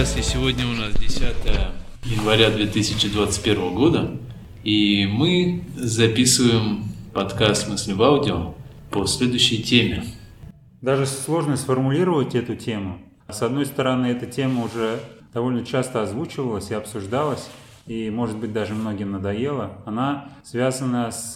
Здравствуйте, сегодня у нас 10 января 2021 года, и мы записываем подкаст «Мысли в аудио» по следующей теме. Даже сложно сформулировать эту тему. С одной стороны, эта тема уже довольно часто озвучивалась и обсуждалась, и, может быть, даже многим надоела. Она связана с,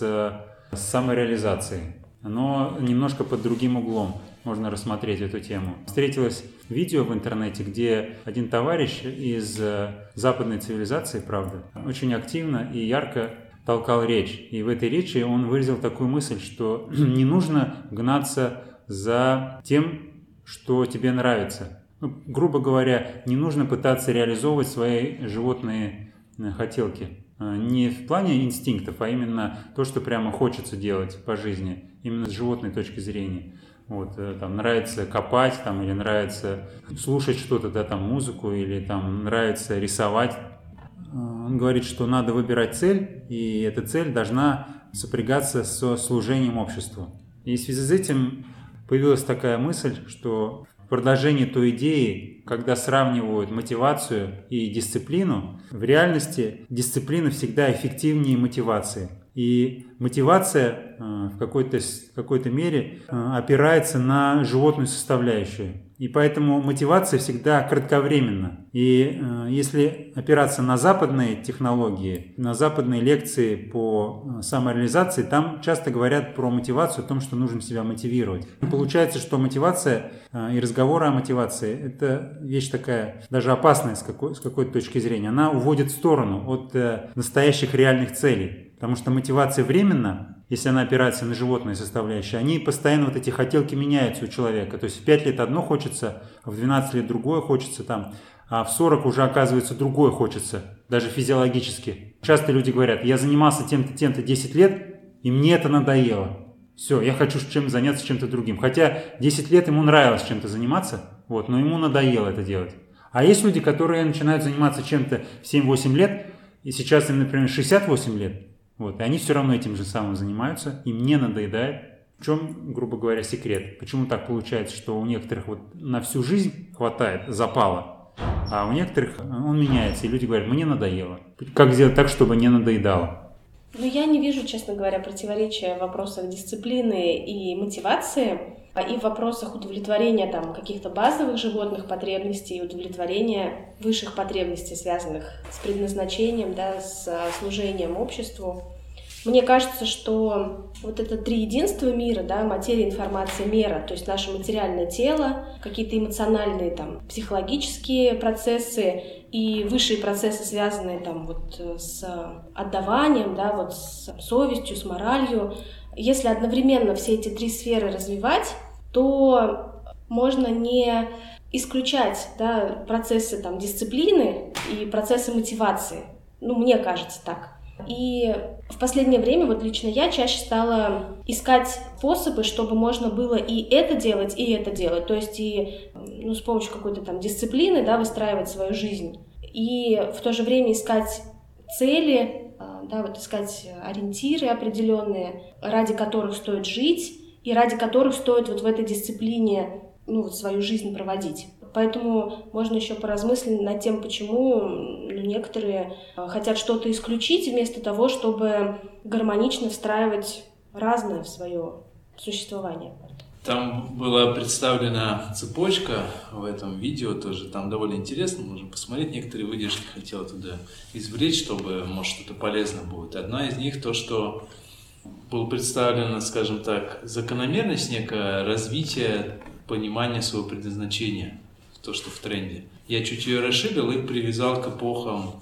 с самореализацией, но немножко под другим углом можно рассмотреть эту тему. Встретилось видео в интернете, где один товарищ из э, западной цивилизации, правда, очень активно и ярко толкал речь. И в этой речи он выразил такую мысль, что не нужно гнаться за тем, что тебе нравится. Ну, грубо говоря, не нужно пытаться реализовывать свои животные э, хотелки. Э, не в плане инстинктов, а именно то, что прямо хочется делать по жизни, именно с животной точки зрения. Вот, э, там нравится копать, там, или нравится слушать что-то, да, там, музыку, или там нравится рисовать. Э, он говорит, что надо выбирать цель, и эта цель должна сопрягаться со служением обществу. И в связи с этим появилась такая мысль, что в продолжении той идеи, когда сравнивают мотивацию и дисциплину, в реальности дисциплина всегда эффективнее мотивации – и мотивация э, в какой-то какой мере э, опирается на животную составляющую. И поэтому мотивация всегда кратковременна. И э, если опираться на западные технологии, на западные лекции по самореализации, там часто говорят про мотивацию, о том, что нужно себя мотивировать. Получается, что мотивация и разговоры о мотивации – это вещь такая даже опасная с, какой, с какой-то точки зрения. Она уводит в сторону от настоящих реальных целей. Потому что мотивация временна, если она опирается на животные составляющие, они постоянно, вот эти хотелки меняются у человека. То есть в 5 лет одно хочется, а в 12 лет другое хочется там, а в 40 уже оказывается другое хочется, даже физиологически. Часто люди говорят, я занимался тем-то, тем-то 10 лет, и мне это надоело. Все, я хочу чем заняться чем-то другим. Хотя 10 лет ему нравилось чем-то заниматься, вот, но ему надоело это делать. А есть люди, которые начинают заниматься чем-то в 7-8 лет, и сейчас им, например, 68 лет, вот, и они все равно этим же самым занимаются, им не надоедает. В чем, грубо говоря, секрет? Почему так получается, что у некоторых вот на всю жизнь хватает запала, а у некоторых он меняется, и люди говорят, мне надоело. Как сделать так, чтобы не надоедало? Ну, я не вижу, честно говоря, противоречия в вопросах дисциплины и мотивации, и в вопросах удовлетворения там каких-то базовых животных потребностей, удовлетворения высших потребностей, связанных с предназначением, да, с служением обществу. Мне кажется, что вот это три единства мира, да, материя, информация, мера, то есть наше материальное тело, какие-то эмоциональные, там, психологические процессы и высшие процессы, связанные там вот с отдаванием, да, вот с совестью, с моралью. Если одновременно все эти три сферы развивать, то можно не исключать да, процессы там, дисциплины и процессы мотивации. Ну, мне кажется так. И в последнее время, вот лично я чаще стала искать способы, чтобы можно было и это делать, и это делать. То есть и ну, с помощью какой-то там дисциплины да, выстраивать свою жизнь. И в то же время искать цели, а, да, вот искать ориентиры определенные, ради которых стоит жить и ради которых стоит вот в этой дисциплине ну, вот свою жизнь проводить. Поэтому можно еще поразмыслить над тем, почему ну, некоторые э, хотят что-то исключить вместо того, чтобы гармонично встраивать разное в свое существование. Там была представлена цепочка в этом видео тоже, там довольно интересно, можно посмотреть, некоторые выдержки хотел туда извлечь, чтобы, может, что-то полезно будет. Одна из них то, что был представлена, скажем так, закономерность некое развития понимания своего предназначения то, что в тренде. Я чуть ее расширил и привязал к эпохам,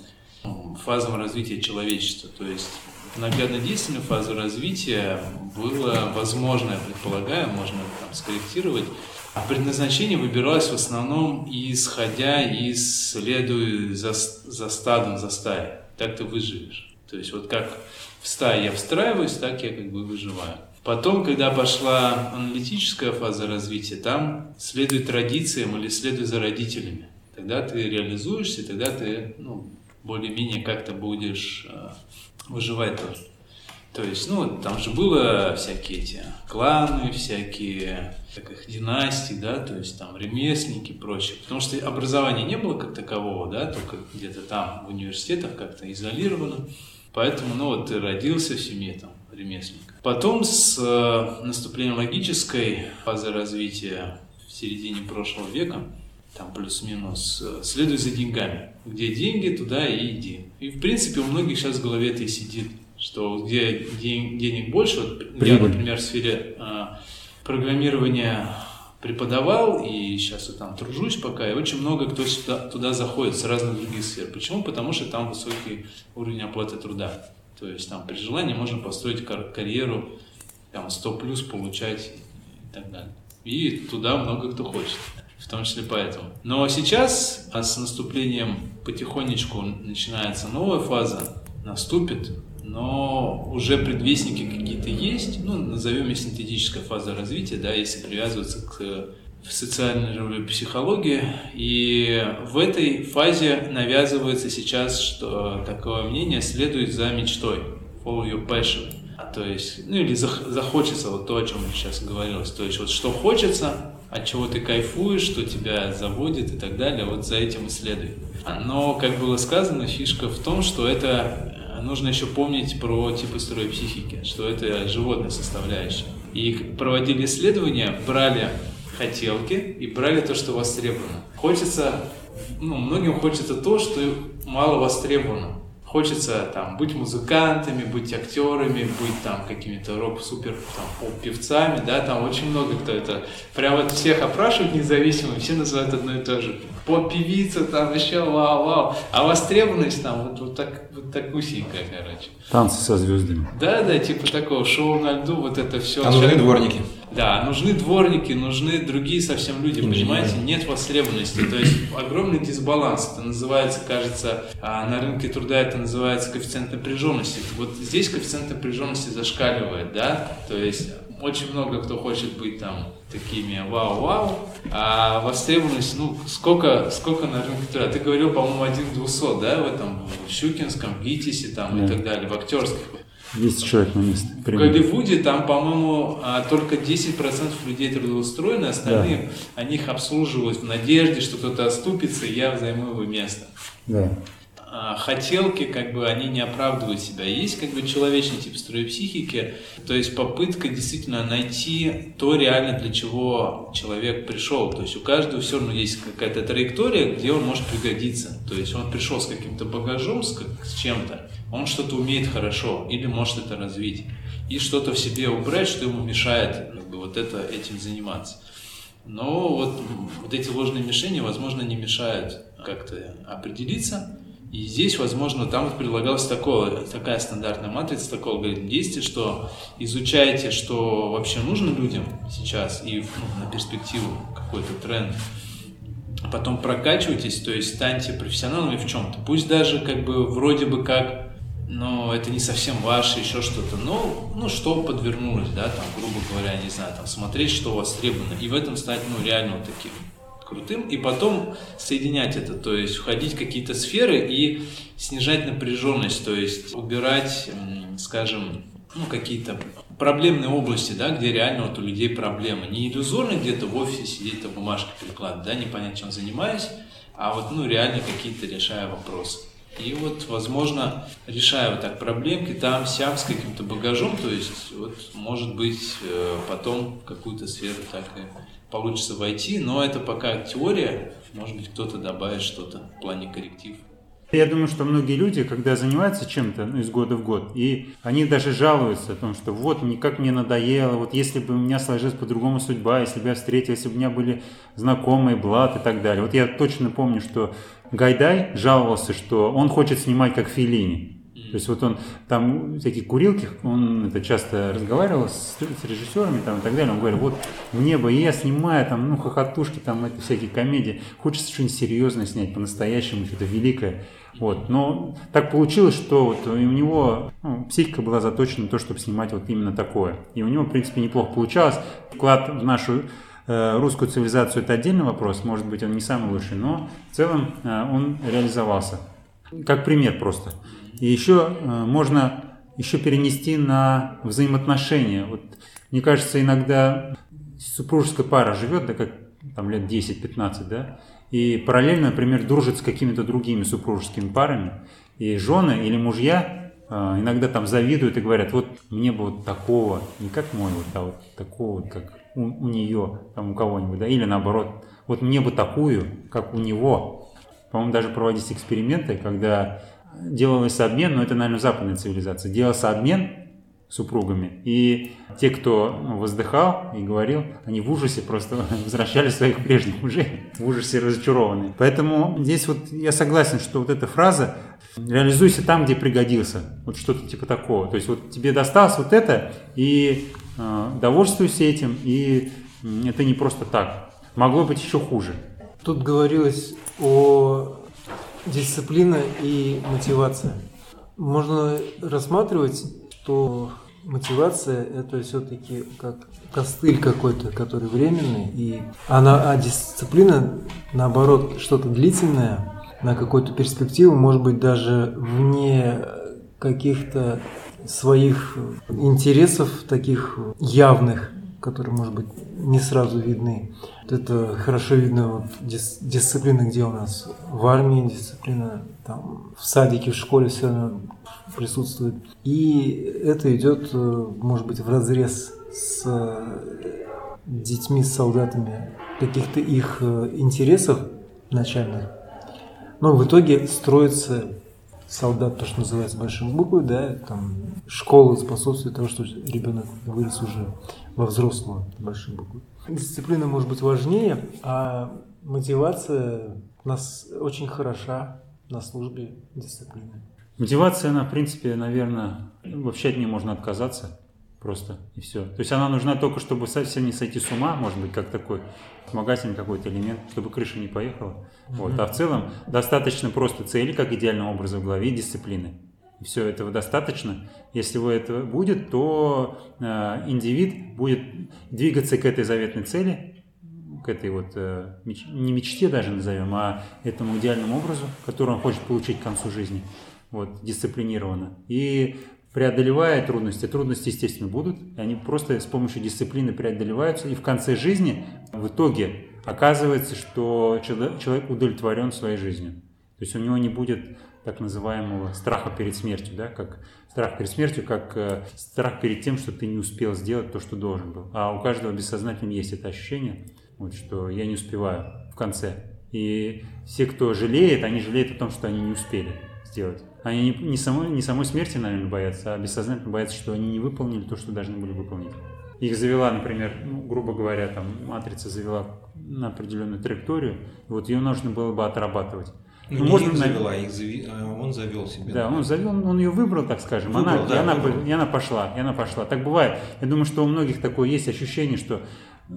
фазам развития человечества. То есть наглядно действенную фазу развития было возможно, я предполагаю, можно там скорректировать. А предназначение выбиралось в основном исходя из следуя за, за стадом, за стаей. Так ты выживешь. То есть вот как в стае я встраиваюсь, так я как бы выживаю. Потом, когда пошла аналитическая фаза развития, там следуй традициям или следуй за родителями. Тогда ты реализуешься, тогда ты ну, более-менее как-то будешь э, выживать тоже. То есть, ну, там же было всякие эти кланы, всякие как их, династии, да, то есть там ремесленники и прочее. Потому что образования не было как такового, да, только где-то там в университетах как-то изолировано. Поэтому, ну, вот ты родился в семье там ремесленника. Потом с э, наступлением логической фазы развития в середине прошлого века, там плюс-минус, э, следуй за деньгами. Где деньги, туда и иди. И, в принципе, у многих сейчас в голове это и сидит что где день, денег больше, вот я, например, в сфере э, программирования преподавал, и сейчас я там тружусь пока, и очень много кто сюда, туда заходит с разных других сфер. Почему? Потому что там высокий уровень оплаты труда. То есть там при желании можно построить кар- карьеру, там 100 плюс получать и так далее. И туда много кто хочет, в том числе поэтому. Но сейчас а с наступлением потихонечку начинается новая фаза, наступит, но уже предвестники какие-то есть, ну, назовем их синтетическая фаза развития, да, если привязываться к социальной психологии. И в этой фазе навязывается сейчас, что такое мнение следует за мечтой, follow your passion. А то есть, ну или захочется вот то, о чем сейчас говорилось. То есть вот что хочется, от чего ты кайфуешь, что тебя заводит и так далее, вот за этим и следуй. Но, как было сказано, фишка в том, что это нужно еще помнить про типы строя психики, что это животная составляющая. И проводили исследования, брали хотелки и брали то, что востребовано. Хочется, ну, многим хочется то, что мало востребовано. Хочется там быть музыкантами, быть актерами, быть там какими-то рок-супер там, певцами, да, там очень много кто это. Прям вот всех опрашивают независимо, все называют одно и то же. Поп-певица там еще вау-вау. А востребованность там вот, вот так вот так усенькая, короче. Танцы со звездами. Да, да, типа такого шоу на льду, вот это все. А нужны дворники. Да, нужны дворники, нужны другие совсем люди, Инженеры. понимаете? Нет востребованности, то есть огромный дисбаланс. Это называется, кажется, а на рынке труда это называется коэффициент напряженности. Вот здесь коэффициент напряженности зашкаливает, да? То есть очень много кто хочет быть там такими вау-вау, а востребованность, ну, сколько, сколько на рынке труда? Ты говорил, по-моему, один 200, да, в этом, в Щукинском, в ГИТИСе там да. и так далее, в актерских. 200 человек на место. Примерно. В Голливуде там, по-моему, а, только 10% людей трудоустроены, остальные, да. они их обслуживают в надежде, что кто-то оступится, и я займу его место. Да. А, хотелки, как бы, они не оправдывают себя. Есть, как бы, человечный тип строя психики, то есть попытка действительно найти то реально, для чего человек пришел. То есть у каждого все равно есть какая-то траектория, где он может пригодиться. То есть он пришел с каким-то багажом, с, с чем-то, он что-то умеет хорошо или может это развить. И что-то в себе убрать, что ему мешает как бы, вот это, этим заниматься. Но вот, вот эти ложные мишени, возможно, не мешают как-то определиться и здесь, возможно, там вот предлагалась такое, такая стандартная матрица такого алгоритма действий, что изучайте, что вообще нужно людям сейчас и ну, на перспективу какой-то тренд. Потом прокачивайтесь, то есть станьте профессионалами в чем-то. Пусть даже как бы вроде бы как, но это не совсем ваше, еще что-то. Но, ну, что подвернулось, да, там, грубо говоря, не знаю, там, смотреть, что востребовано. И в этом стать, ну, реально вот таким крутым, и потом соединять это, то есть входить в какие-то сферы и снижать напряженность, то есть убирать, скажем, ну, какие-то проблемные области, да, где реально вот у людей проблемы. Не иллюзорно где-то в офисе сидеть, там бумажки перекладывать, да, не понять, чем занимаюсь, а вот, ну, реально какие-то решая вопросы. И вот, возможно, решая вот так проблемки там, сям, с каким-то багажом, то есть, вот, может быть, э, потом в какую-то сферу так и получится войти, но это пока теория, может быть, кто-то добавит что-то в плане корректив. Я думаю, что многие люди, когда занимаются чем-то ну, из года в год, и они даже жалуются о том, что вот, никак мне надоело, вот если бы у меня сложилась по-другому судьба, если бы я встретил, если бы у меня были знакомые, блат и так далее. Вот я точно помню, что Гайдай жаловался, что он хочет снимать как Филини. То есть вот он там всякие курилки, он это часто разговаривал с, с режиссерами там, и так далее. Он говорит, вот мне бы, я снимаю там, ну, хохотушки, там, это всякие комедии, хочется что-нибудь серьезное снять, по-настоящему, что-то великое. Вот. Но так получилось, что вот у него ну, психика была заточена на то, чтобы снимать вот именно такое. И у него, в принципе, неплохо получалось. Вклад в нашу русскую цивилизацию – это отдельный вопрос, может быть, он не самый лучший, но в целом э, он реализовался. Как пример просто. И еще э, можно еще перенести на взаимоотношения. Вот, мне кажется, иногда супружеская пара живет, да, как там лет 10-15, да, и параллельно, например, дружит с какими-то другими супружескими парами, и жены или мужья иногда там завидуют и говорят, вот мне бы вот такого, не как мой, вот, а вот такого, как у, у нее, там у кого-нибудь, да, или наоборот, вот мне бы такую, как у него. По-моему, даже проводились эксперименты, когда делался обмен, но это, наверное, западная цивилизация, делался обмен супругами. И те, кто воздыхал и говорил, они в ужасе просто возвращали своих прежних мужей, в ужасе разочарованные. Поэтому здесь вот я согласен, что вот эта фраза «реализуйся там, где пригодился», вот что-то типа такого. То есть вот тебе досталось вот это, и э, довольствуйся этим, и это не просто так. Могло быть еще хуже. Тут говорилось о дисциплина и мотивация. Можно рассматривать, что мотивация это все-таки как костыль какой-то, который временный, и она, а дисциплина, наоборот, что-то длительное, на какую-то перспективу, может быть, даже вне каких-то своих интересов таких явных, которые, может быть, не сразу видны. Вот это хорошо видно вот, дис, дисциплина, где у нас в армии дисциплина, там в садике, в школе все присутствует. И это идет, э, может быть, в разрез с э, детьми, с солдатами, каких-то их э, интересов начальных. Но в итоге строится солдат, то, что называется большим буквой, да, там школа способствует тому, что ребенок вырос уже во взрослого большой буквы. Дисциплина может быть важнее, а мотивация у нас очень хороша на службе дисциплины. Мотивация, она, в принципе, наверное, вообще от нее можно отказаться просто, и все. То есть она нужна только, чтобы совсем не сойти с ума, может быть, как такой вспомогательный какой-то элемент, чтобы крыша не поехала. Mm-hmm. Вот. А в целом достаточно просто цели, как идеального образа в голове, дисциплины. И все этого достаточно. Если у этого будет, то э, индивид будет двигаться к этой заветной цели, к этой вот, э, меч, не мечте даже назовем, а этому идеальному образу, который он хочет получить к концу жизни, вот, дисциплинированно. И преодолевая трудности, трудности, естественно, будут, и они просто с помощью дисциплины преодолеваются, и в конце жизни, в итоге, оказывается, что человек удовлетворен своей жизнью. То есть у него не будет так называемого страха перед смертью, да, как страх перед смертью, как э, страх перед тем, что ты не успел сделать то, что должен был. А у каждого бессознательно есть это ощущение, вот, что я не успеваю в конце. И все, кто жалеет, они жалеют о том, что они не успели сделать. Они не, не, самой, не самой смерти, наверное, боятся, а бессознательно боятся, что они не выполнили то, что должны были выполнить. Их завела, например, ну, грубо говоря, там матрица завела на определенную траекторию, вот ее нужно было бы отрабатывать. Ну, ну, не можно, их завела, их зави... А он завел себе. Да, он завел, он ее выбрал, так скажем. Выбрал, она, да, и, она, выбрал. и она пошла, и она пошла. Так бывает. Я думаю, что у многих такое есть ощущение, что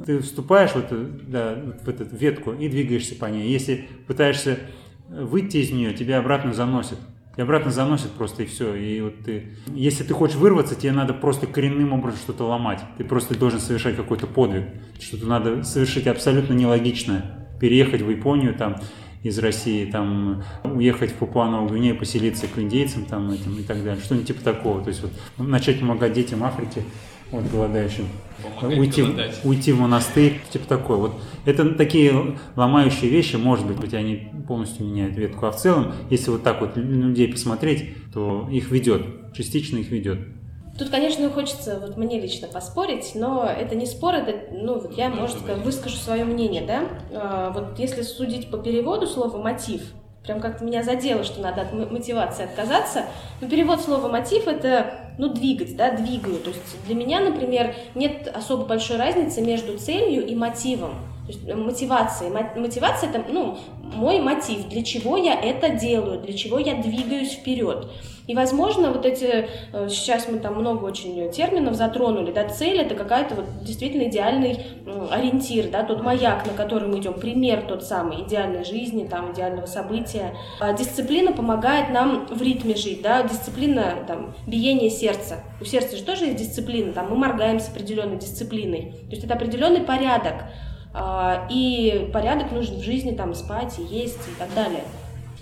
ты вступаешь в эту, да, в эту ветку и двигаешься по ней. Если пытаешься выйти из нее, тебя обратно заносит. И обратно заносит просто и все. И вот ты, если ты хочешь вырваться, тебе надо просто коренным образом что-то ломать. Ты просто должен совершать какой-то подвиг. Что-то надо совершить абсолютно нелогичное. Переехать в Японию там из России, там, уехать в Папуанову Гвинею, поселиться к индейцам там, этим, и так далее. Что-нибудь типа такого. То есть вот начать помогать детям Африки, вот, голодающим. уйти, уйти в монастырь, типа такое. Вот это такие ломающие вещи, может быть, они полностью меняют ветку. А в целом, если вот так вот людей посмотреть, то их ведет, частично их ведет. Тут, конечно, хочется вот мне лично поспорить, но это не спор, это, ну, вот я, может, выскажу свое мнение, да. А, вот если судить по переводу слова «мотив», прям как-то меня задело, что надо от мотивации отказаться, но перевод слова «мотив» — это, ну, двигать, да, двигаю. То есть для меня, например, нет особо большой разницы между целью и мотивом. То есть мотивация. Мотивация это ну, мой мотив, для чего я это делаю, для чего я двигаюсь вперед. И, возможно, вот эти, э, сейчас мы там много очень терминов затронули, да, цель это какая-то вот действительно идеальный ориентир, да, тот маяк, на который мы идем, пример тот самый идеальной жизни, там, идеального события. А дисциплина помогает нам в ритме жить, да, дисциплина, там, биение сердца. У сердца же тоже есть дисциплина, там, мы моргаем с определенной дисциплиной. То есть это определенный порядок. А, и порядок нужен в жизни, там, спать есть и так далее.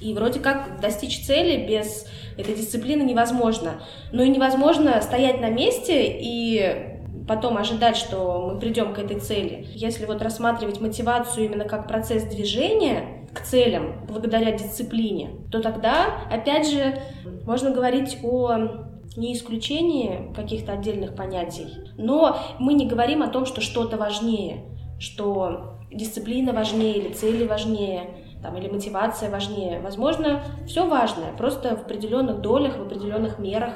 И вроде как достичь цели без этой дисциплины невозможно. Но и невозможно стоять на месте и потом ожидать, что мы придем к этой цели. Если вот рассматривать мотивацию именно как процесс движения к целям благодаря дисциплине, то тогда, опять же, можно говорить о не исключении каких-то отдельных понятий, но мы не говорим о том, что что-то важнее, что дисциплина важнее или цели важнее, там, или мотивация важнее. Возможно, все важное, просто в определенных долях, в определенных мерах.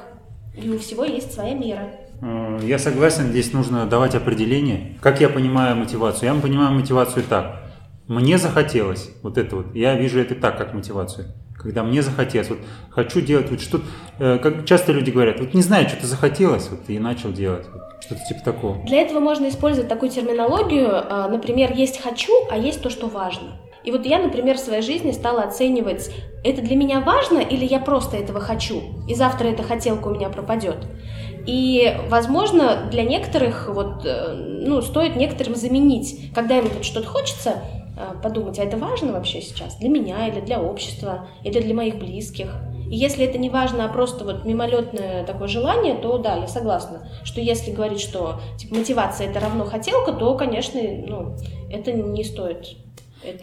И у всего есть своя мера. Э, я согласен, здесь нужно давать определение. Как я понимаю мотивацию? Я понимаю мотивацию так. Мне захотелось вот это вот. Я вижу это так, как мотивацию. Когда мне захотелось, вот хочу делать вот что-то, э, как часто люди говорят, вот не знаю, что-то захотелось, вот и начал делать, вот, что-то типа такого. Для этого можно использовать такую терминологию, э, например, есть хочу, а есть то, что важно. И вот я, например, в своей жизни стала оценивать, это для меня важно или я просто этого хочу, и завтра эта хотелка у меня пропадет. И, возможно, для некоторых вот, э, ну, стоит некоторым заменить, когда им вот что-то хочется, э, подумать, а это важно вообще сейчас для меня или для общества, или для моих близких. И если это не важно, а просто вот мимолетное такое желание, то да, я согласна, что если говорить, что типа, мотивация это равно хотелка, то, конечно, ну, это не стоит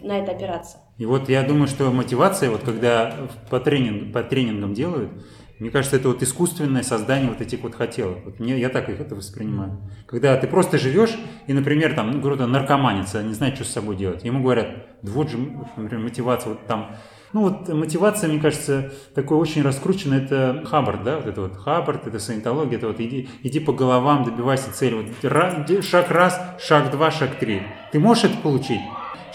на это опираться. И вот я думаю, что мотивация, вот когда по, тренинг, по тренингам делают, мне кажется, это вот искусственное создание вот этих вот хотелок. Вот мне, я так их это воспринимаю. Когда ты просто живешь, и, например, там, ну, говорю, наркоманец, а не знает, что с собой делать. Ему говорят, вот же, например, мотивация, вот там, ну вот мотивация, мне кажется, такой очень раскрученная, это Хаббард, да, вот это вот Хаббард, это саентология, это вот иди, иди по головам, добивайся цели. Вот шаг раз, шаг два, шаг три. Ты можешь это получить?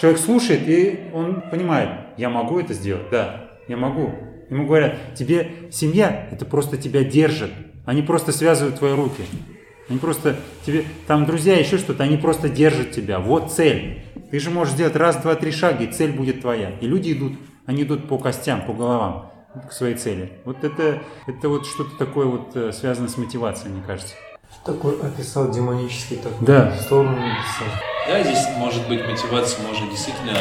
Человек слушает, и он понимает, я могу это сделать, да, я могу. Ему говорят, тебе семья, это просто тебя держит. Они просто связывают твои руки. Они просто тебе, там друзья, еще что-то, они просто держат тебя. Вот цель. Ты же можешь сделать раз, два, три шага, и цель будет твоя. И люди идут, они идут по костям, по головам к своей цели. Вот это, это вот что-то такое вот э, связано с мотивацией, мне кажется. Такой описал демонический такой да. сторону написал. Да, здесь может быть мотивация можно действительно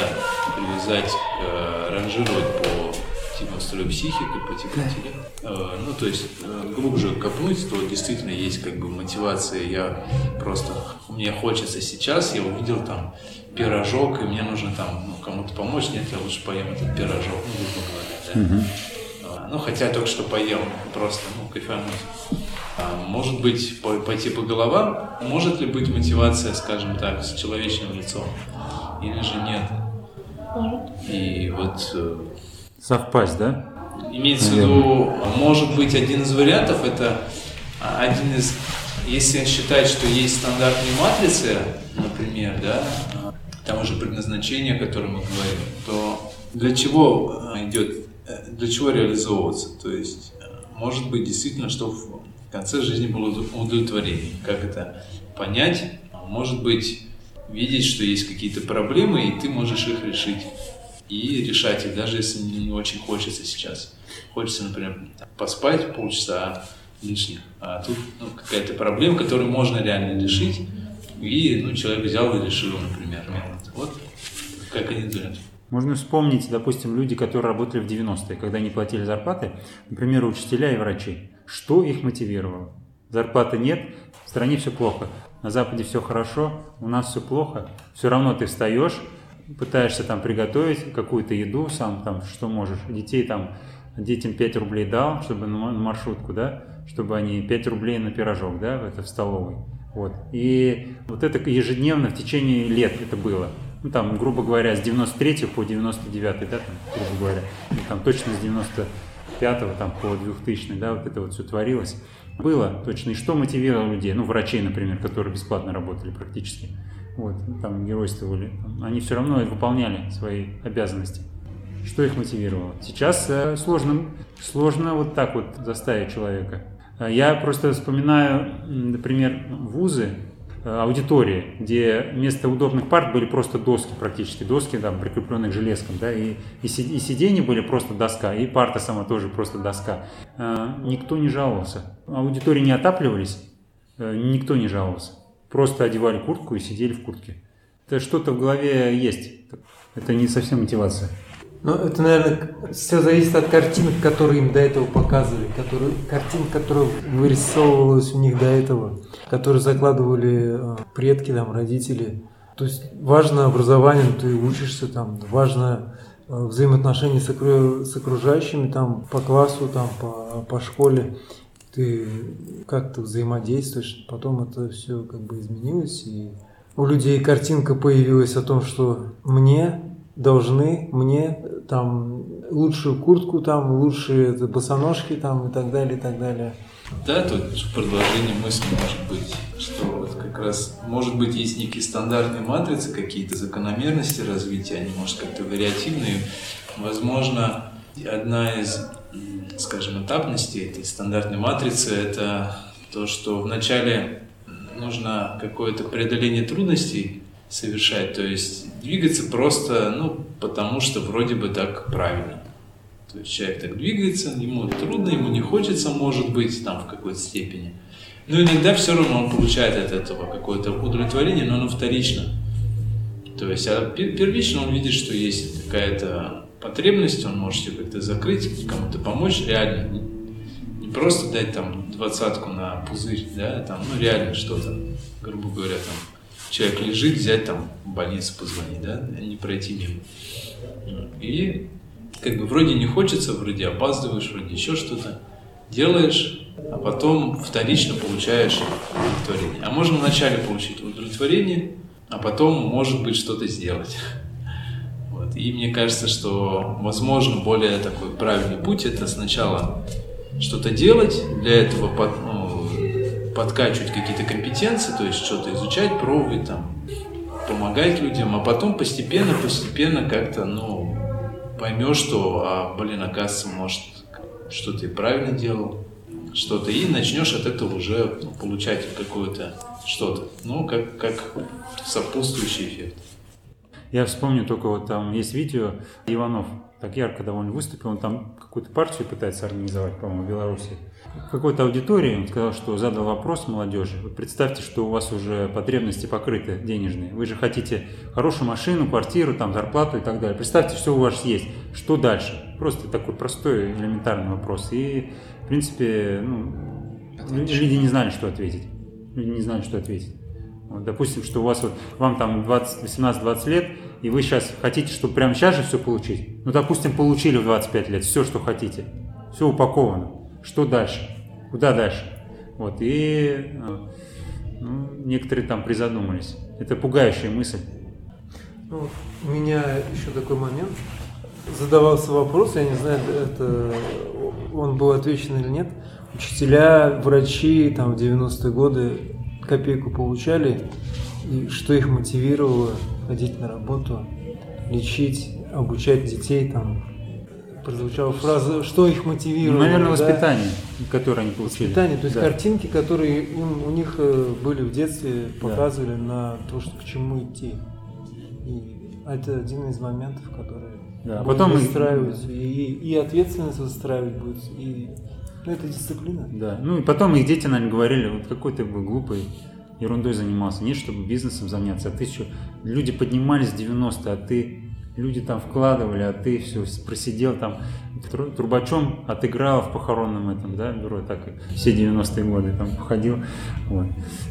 привязать, э, ранжировать по типу строя психики, по типу интеллекта. Э, ну, то есть э, глубже копнуть, то действительно есть как бы мотивация. Я просто, мне хочется сейчас, я увидел там пирожок, и мне нужно там ну, кому-то помочь, нет, я лучше поем этот пирожок, ну, грубо говоря, да. Mm-hmm. Ну, хотя только что поел, просто, ну, кайфануть. А, может быть, пойти по головам? Может ли быть мотивация, скажем так, с человечным лицом? Или же нет? И вот... Э, Совпасть, да? Имеется в виду, может быть, один из вариантов, это один из... Если считать, что есть стандартные матрицы, например, да, там уже предназначение, о котором мы говорим, то для чего э, идет, э, для чего реализовываться? То есть, может быть, действительно, что конце жизни было удовлетворение. Как это понять? Может быть, видеть, что есть какие-то проблемы, и ты можешь их решить. И решать их, даже если не очень хочется сейчас. Хочется, например, поспать полчаса лишних, а тут ну, какая-то проблема, которую можно реально решить, и ну, человек взял и решил, например. Вот как они думают. Можно вспомнить, допустим, люди, которые работали в 90-е, когда не платили зарплаты, например, учителя и врачи. Что их мотивировало? Зарплаты нет, в стране все плохо. На Западе все хорошо, у нас все плохо. Все равно ты встаешь, пытаешься там приготовить какую-то еду, сам там что можешь. Детей там, детям 5 рублей дал, чтобы на маршрутку, да, чтобы они 5 рублей на пирожок, да, это в столовой. Вот. И вот это ежедневно в течение лет это было. Ну, там, грубо говоря, с 93 по 99, да, там, грубо говоря, ну, там точно с 90 5 там, по 2000 да, вот это вот все творилось. Было точно. И что мотивировало людей? Ну, врачей, например, которые бесплатно работали практически. Вот, там геройствовали. Они все равно выполняли свои обязанности. Что их мотивировало? Сейчас э, сложно, сложно вот так вот заставить человека. Я просто вспоминаю, например, вузы, Э, аудитории, где вместо удобных парт были просто доски практически, доски там, прикрепленные к железкам, да, и, и, и сиденья были просто доска, и парта сама тоже просто доска. Э, никто не жаловался. Аудитории не отапливались, э, никто не жаловался. Просто одевали куртку и сидели в куртке. Это что-то в голове есть. Это не совсем мотивация. Ну, это, наверное, все зависит от картинок, которые им до этого показывали, которые, картин, которая вырисовывалась у них до этого, которые закладывали э, предки, там, родители. То есть важно образование, ты учишься там, важно э, взаимоотношения с окружающими там по классу, там, по, по школе. Ты как-то взаимодействуешь, потом это все как бы изменилось, и у людей картинка появилась о том, что мне должны мне там лучшую куртку, там лучшие босоножки там и так далее, и так далее. Да, тут продолжение мысли может быть, что вот как раз, может быть, есть некие стандартные матрицы, какие-то закономерности развития, они, может, как-то вариативные. Возможно, одна из, скажем, этапностей этой стандартной матрицы – это то, что вначале нужно какое-то преодоление трудностей совершать, то есть двигаться просто, ну, потому что вроде бы так правильно. То есть человек так двигается, ему трудно, ему не хочется, может быть, там в какой-то степени. Но иногда все равно он получает от этого какое-то удовлетворение, но оно вторично. То есть, а первично он видит, что есть какая-то потребность, он может ее как-то закрыть, кому-то помочь реально. Не просто дать там двадцатку на пузырь, да, там, ну реально что-то, грубо говоря, там, человек лежит, взять там в больницу позвонить, да, не пройти мимо. И как бы вроде не хочется, вроде опаздываешь, вроде еще что-то делаешь, а потом вторично получаешь удовлетворение. А можно вначале получить удовлетворение, а потом, может быть, что-то сделать. Вот. И мне кажется, что, возможно, более такой правильный путь – это сначала что-то делать, для этого подкачивать какие-то компетенции, то есть что-то изучать, пробовать, там, помогать людям, а потом постепенно, постепенно как-то, ну, поймешь, что, а, блин, оказывается, может, что-то и правильно делал, что-то, и начнешь от этого уже ну, получать какое-то что-то, ну, как, как сопутствующий эффект. Я вспомню только вот там есть видео Иванов, так ярко довольно выступил, он там какую-то партию пытается организовать, по-моему, в Беларуси. В какой-то аудитории он сказал, что задал вопрос молодежи. Вот представьте, что у вас уже потребности покрыты денежные. Вы же хотите хорошую машину, квартиру, там, зарплату и так далее. Представьте, все у вас есть. Что дальше? Просто такой простой, элементарный вопрос. И, в принципе, ну, люди не знали, что ответить. Люди не знали, что ответить. Вот, допустим, что у вас вот, вам там 18-20 лет, и вы сейчас хотите, чтобы прямо сейчас же все получить. Ну, допустим, получили в 25 лет все, что хотите. Все упаковано. Что дальше? Куда дальше? Вот, и ну, некоторые там призадумались. Это пугающая мысль. Ну, у меня еще такой момент. Задавался вопрос, я не знаю, это он был отвечен или нет. Учителя, врачи там в 90-е годы копейку получали, и что их мотивировало ходить на работу, лечить, обучать детей там. Прозвучала фраза, что их мотивировало. Наверное, да? воспитание, которое они получили. Воспитание, то есть да. картинки, которые им, у них э, были в детстве, показывали да. на то, что к чему идти. И это один из моментов, которые да. Потом выстраивать, и, и ответственность выстраивать будет, и ну, это дисциплина. Да. Ну и потом их дети, наверное, говорили, вот какой ты был глупый, ерундой занимался. Нет, чтобы бизнесом заняться. А ты еще... Люди поднимались в 90 а ты... Люди там вкладывали, а ты все просидел там трубачом отыграл в похоронном этом, да, бюро, так все 90-е годы там походил, вот,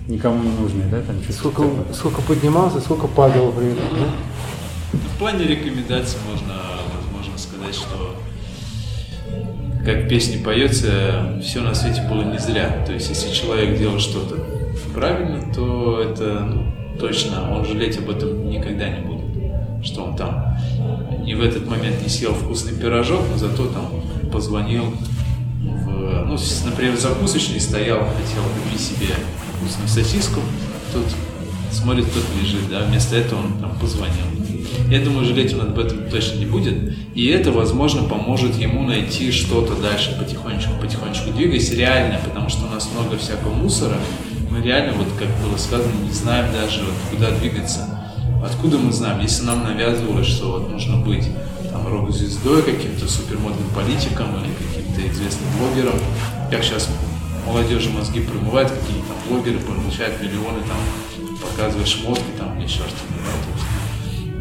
никому не нужный, да, там сколько, сколько поднимался, сколько падал при этом, да? В плане рекомендаций можно, возможно, сказать, что как в песне поется, все на свете было не зря. То есть, если человек делал что-то правильно, то это ну, точно, он жалеть об этом никогда не будет, что он там и в этот момент не съел вкусный пирожок, но зато там позвонил в, ну, например, в закусочный стоял, хотел купить себе вкусную сосиску, тут смотрит, кто лежит, да, вместо этого он там позвонил. Я думаю, жалеть он об этом точно не будет. И это, возможно, поможет ему найти что-то дальше, потихонечку, потихонечку двигаясь реально, потому что у нас много всякого мусора. Мы реально, вот как было сказано, не знаем даже, вот, куда двигаться. Откуда мы знаем, если нам навязывалось, что вот нужно быть там рок-звездой, каким-то супермодным политиком или каким-то известным блогером, как сейчас молодежи мозги промывают, какие-то блогеры получают миллионы, там, показывают шмотки там или еще что-то.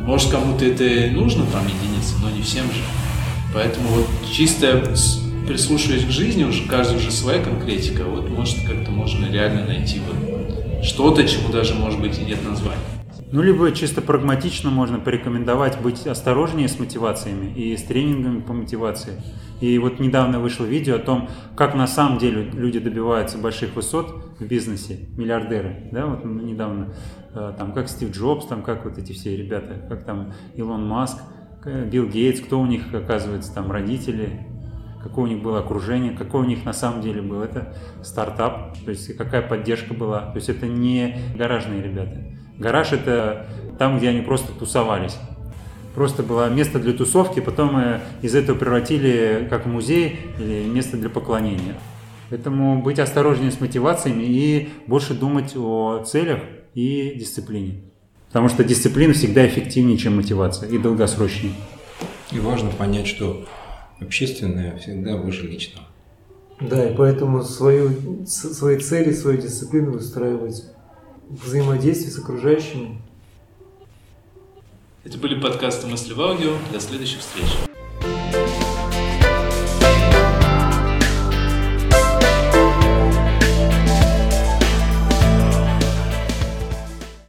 Может, кому-то это нужно, там, единицы, но не всем же. Поэтому вот чисто прислушиваясь к жизни, уже каждый уже своя конкретика, вот может как-то можно реально найти вот что-то, чему даже может быть и нет названия. Ну, либо чисто прагматично можно порекомендовать быть осторожнее с мотивациями и с тренингами по мотивации. И вот недавно вышло видео о том, как на самом деле люди добиваются больших высот в бизнесе, миллиардеры, да, вот недавно, там, как Стив Джобс, там, как вот эти все ребята, как там Илон Маск, Билл Гейтс, кто у них, оказывается, там, родители, какое у них было окружение, какое у них на самом деле было. Это стартап, то есть какая поддержка была. То есть это не гаражные ребята. Гараж это там, где они просто тусовались. Просто было место для тусовки, потом мы из этого превратили как музей или место для поклонения. Поэтому быть осторожнее с мотивациями и больше думать о целях и дисциплине. Потому что дисциплина всегда эффективнее, чем мотивация и долгосрочнее. И важно понять, что общественное всегда выше личного. Да, и поэтому свою, свои цели, свою дисциплину выстраивать взаимодействие с окружающими. Это были подкасты «Мысли в аудио». До следующих встреч.